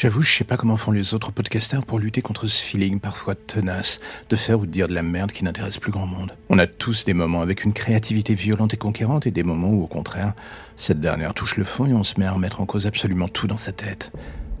J'avoue, je sais pas comment font les autres podcasters pour lutter contre ce feeling parfois tenace de faire ou de dire de la merde qui n'intéresse plus grand monde. On a tous des moments avec une créativité violente et conquérante et des moments où au contraire, cette dernière touche le fond et on se met à remettre en cause absolument tout dans sa tête.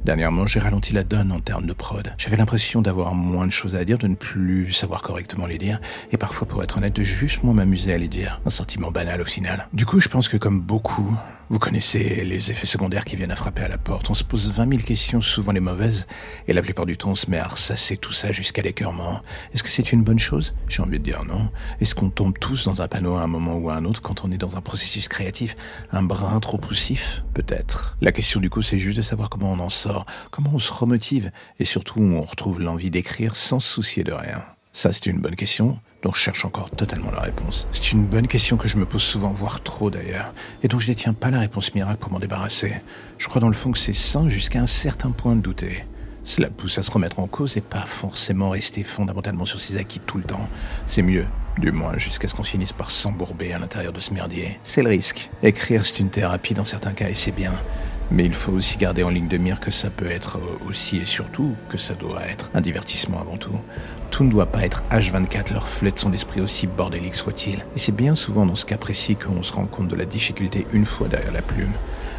Dernièrement, j'ai ralenti la donne en termes de prod. J'avais l'impression d'avoir moins de choses à dire, de ne plus savoir correctement les dire, et parfois, pour être honnête, de juste moins m'amuser à les dire. Un sentiment banal au final. Du coup, je pense que comme beaucoup, vous connaissez les effets secondaires qui viennent à frapper à la porte. On se pose 20 000 questions, souvent les mauvaises, et la plupart du temps on se met à ressasser tout ça jusqu'à l'écœurement. Est-ce que c'est une bonne chose? J'ai envie de dire non. Est-ce qu'on tombe tous dans un panneau à un moment ou à un autre quand on est dans un processus créatif un brin trop poussif? Peut-être. La question du coup c'est juste de savoir comment on en sort, comment on se remotive, et surtout on retrouve l'envie d'écrire sans se soucier de rien. Ça c'est une bonne question dont je cherche encore totalement la réponse. C'est une bonne question que je me pose souvent, voire trop d'ailleurs, et dont je détiens pas la réponse miracle pour m'en débarrasser. Je crois dans le fond que c'est sain jusqu'à un certain point de douter. Cela pousse à se remettre en cause et pas forcément rester fondamentalement sur ses acquis tout le temps. C'est mieux, du moins jusqu'à ce qu'on finisse par s'embourber à l'intérieur de ce merdier. C'est le risque. Écrire, c'est une thérapie dans certains cas et c'est bien. Mais il faut aussi garder en ligne de mire que ça peut être aussi et surtout que ça doit être un divertissement avant tout. Tout ne doit pas être H24 leur de son esprit aussi bordélique soit-il. Et c'est bien souvent dans ce cas précis qu'on se rend compte de la difficulté une fois derrière la plume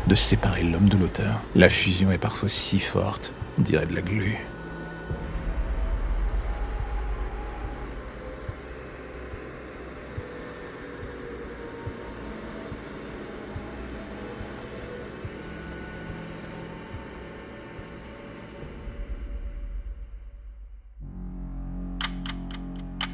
de séparer l'homme de l'auteur. La fusion est parfois si forte, on dirait de la glu.